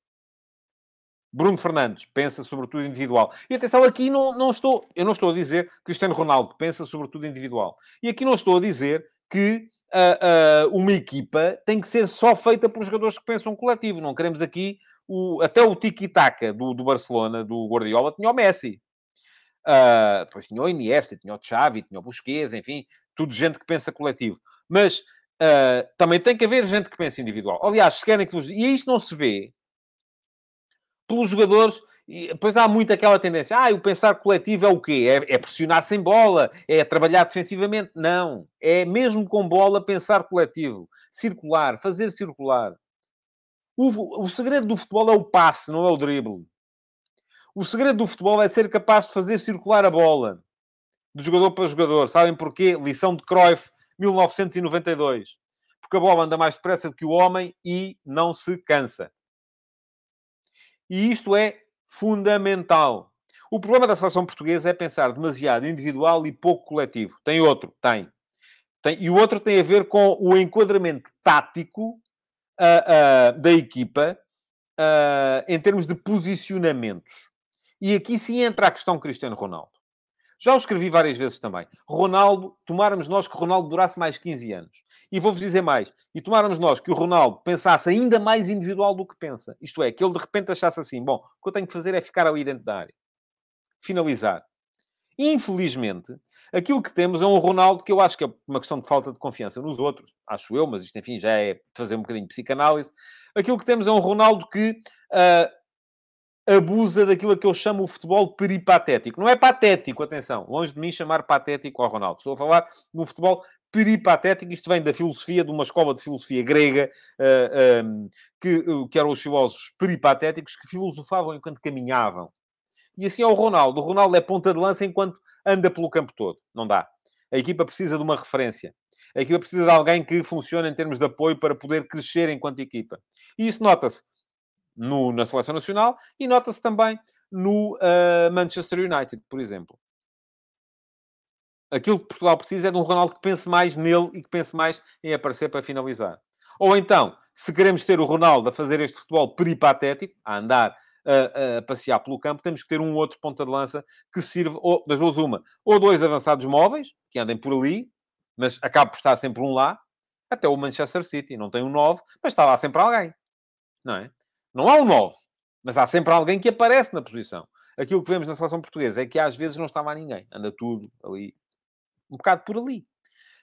Bruno Fernandes, pensa sobretudo individual. E atenção, aqui não, não estou, eu não estou a dizer que Cristiano Ronaldo pensa sobretudo individual. E aqui não estou a dizer que uh, uh, uma equipa tem que ser só feita por jogadores que pensam coletivo. Não queremos aqui o, até o tiki-taka do, do Barcelona, do Guardiola, tinha o Messi. Uh, depois tinha o Iniesta, tinha o Xavi, tinha o Busquets, enfim, tudo gente que pensa coletivo. Mas também tem que haver gente que pense individual. Aliás, se querem que vos... E isto não se vê pelos jogadores. E, pois há muito aquela tendência. Ah, o pensar coletivo é o quê? É, é pressionar sem bola? É trabalhar defensivamente? Não. É mesmo com bola pensar coletivo. Circular. Fazer circular. O, o segredo do futebol é o passe, não é o drible. O segredo do futebol é ser capaz de fazer circular a bola. De jogador para jogador. Sabem porquê? Lição de Cruyff 1992. Porque a bola anda mais depressa do que o homem e não se cansa. E isto é fundamental. O problema da seleção portuguesa é pensar demasiado individual e pouco coletivo. Tem outro, tem. tem e o outro tem a ver com o enquadramento tático uh, uh, da equipa uh, em termos de posicionamentos. E aqui sim entra a questão Cristiano Ronaldo. Já o escrevi várias vezes também. Ronaldo, tomáramos nós que Ronaldo durasse mais 15 anos. E vou-vos dizer mais. E tomáramos nós que o Ronaldo pensasse ainda mais individual do que pensa. Isto é, que ele de repente achasse assim: bom, o que eu tenho que fazer é ficar ali dentro da área. Finalizar. Infelizmente, aquilo que temos é um Ronaldo que eu acho que é uma questão de falta de confiança nos outros, acho eu, mas isto, enfim, já é fazer um bocadinho de psicanálise. Aquilo que temos é um Ronaldo que uh, abusa daquilo que eu chamo o futebol peripatético. Não é patético, atenção, longe de mim chamar patético ao Ronaldo. Estou a falar de um futebol peripatético. Isto vem da filosofia, de uma escola de filosofia grega, uh, um, que, uh, que eram os filósofos peripatéticos que filosofavam enquanto caminhavam. E assim é o Ronaldo. O Ronaldo é ponta de lança enquanto anda pelo campo todo. Não dá. A equipa precisa de uma referência. A equipa precisa de alguém que funcione em termos de apoio para poder crescer enquanto equipa. E isso nota-se no, na seleção nacional e nota-se também no uh, Manchester United, por exemplo. Aquilo que Portugal precisa é de um Ronaldo que pense mais nele e que pense mais em aparecer para finalizar. Ou então, se queremos ter o Ronaldo a fazer este futebol peripatético, a andar a, a, passear pelo campo, temos que ter um outro ponta de lança que sirva, ou, das duas uma, ou dois avançados móveis, que andem por ali, mas acaba por estar sempre um lá, até o Manchester City, não tem um 9, mas está lá sempre alguém, não é? Não há um 9, mas há sempre alguém que aparece na posição. Aquilo que vemos na seleção portuguesa é que às vezes não está lá ninguém. Anda tudo ali, um bocado por ali.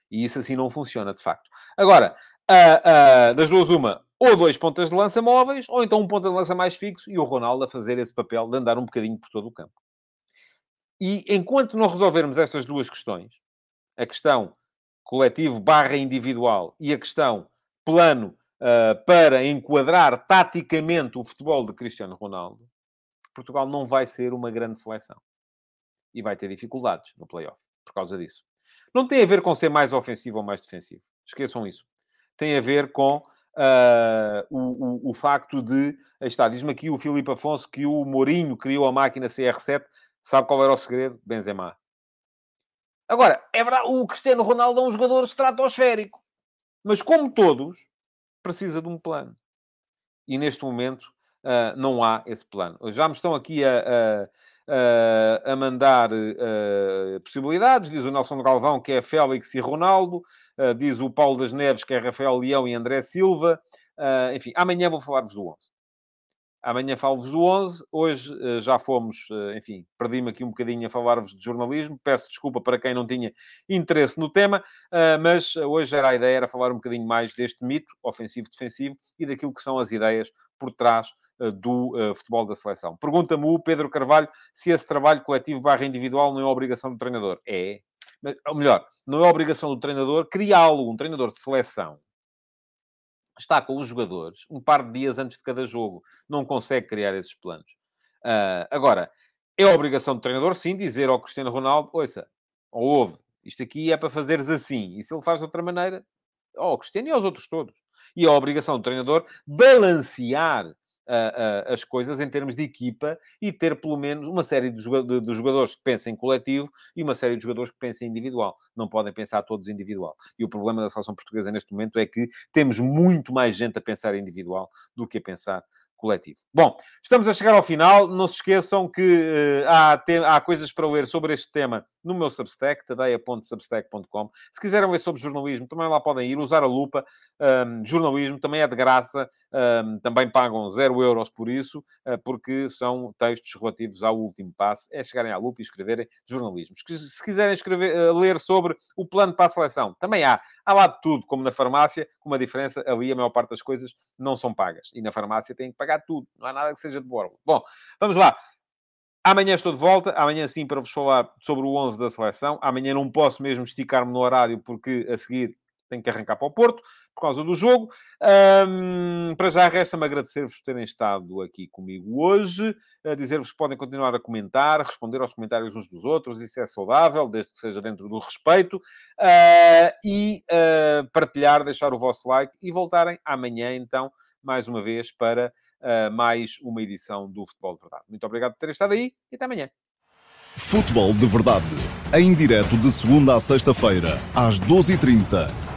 E isso assim não funciona, de facto. Agora, uh, uh, das duas, uma, ou dois pontas de lança móveis, ou então um ponta de lança mais fixo e o Ronaldo a fazer esse papel de andar um bocadinho por todo o campo. E enquanto não resolvermos estas duas questões, a questão coletivo barra individual e a questão plano uh, para enquadrar taticamente o futebol de Cristiano Ronaldo, Portugal não vai ser uma grande seleção. E vai ter dificuldades no playoff por causa disso. Não tem a ver com ser mais ofensivo ou mais defensivo. Esqueçam isso. Tem a ver com uh, o, o, o, facto de. Está, diz-me aqui o Filipe Afonso que o Mourinho criou a máquina CR7. Sabe qual era o segredo? Benzema. Agora, é verdade, o Cristiano Ronaldo é um jogador estratosférico. Mas, como todos, precisa de um plano. E neste momento uh, não há esse plano. Já me estão aqui a, a, a mandar uh, possibilidades. Diz o Nelson Galvão que é Félix e Ronaldo. Uh, diz o Paulo das Neves que é Rafael Leão e André Silva. enfim, amanhã vou falar-vos do 11. Amanhã falo-vos do 11. Hoje uh, já fomos, uh, enfim, perdi-me aqui um bocadinho a falar-vos de jornalismo. Peço desculpa para quem não tinha interesse no tema, uh, mas hoje era a ideia era falar um bocadinho mais deste mito ofensivo-defensivo e daquilo que são as ideias por trás do futebol da seleção. Pergunta-me o Pedro Carvalho se esse trabalho coletivo barra individual não é obrigação do treinador. É. Mas, ou melhor, não é obrigação do treinador criá-lo. Um treinador de seleção está com os jogadores um par de dias antes de cada jogo. Não consegue criar esses planos. Uh, agora, é obrigação do treinador, sim, dizer ao Cristiano Ronaldo: ouça, ou ouve, isto aqui é para fazeres assim. E se ele faz de outra maneira, ao Cristiano e aos outros todos. E é a obrigação do treinador balancear uh, as coisas em termos de equipa e ter pelo menos uma série de, de, de, jogadores que pensem coletivo e uma série de jogadores que pensem individual. Não podem pensar todos individual. E o problema da seleção portuguesa neste momento é que temos muito mais gente a pensar individual do que a pensar coletivo. Bom, estamos a chegar ao final. Não se esqueçam que uh, há, te... há coisas para ler sobre este tema no meu Substack, tadeia.substack.com. Se quiserem ler sobre jornalismo, também lá podem ir, usar a lupa. Um, jornalismo também é de graça, um, também pagam zero euros por isso, uh, porque são textos relativos ao último passo. É chegarem à lupa e escreverem jornalismo. Se quiserem escrever, uh, ler sobre o plano para a seleção, também há. Há lá de tudo, como na farmácia, com uma diferença, ali a maior parte das coisas não são pagas. E na farmácia têm que pagar tudo. Não há nada que seja de borla. Bom, vamos lá. Amanhã estou de volta, amanhã sim para vos falar sobre o 11 da seleção. Amanhã não posso mesmo esticar-me no horário porque a seguir tenho que arrancar para o Porto por causa do jogo. Um, para já resta-me agradecer-vos por terem estado aqui comigo hoje, dizer-vos que podem continuar a comentar, responder aos comentários uns dos outros, isso é saudável, desde que seja dentro do respeito, uh, e uh, partilhar, deixar o vosso like e voltarem amanhã então, mais uma vez, para uh, mais uma edição do Futebol de Verdade. Muito obrigado por ter estado aí e até amanhã. Futebol de Verdade, em direto de segunda a sexta-feira, às 12h30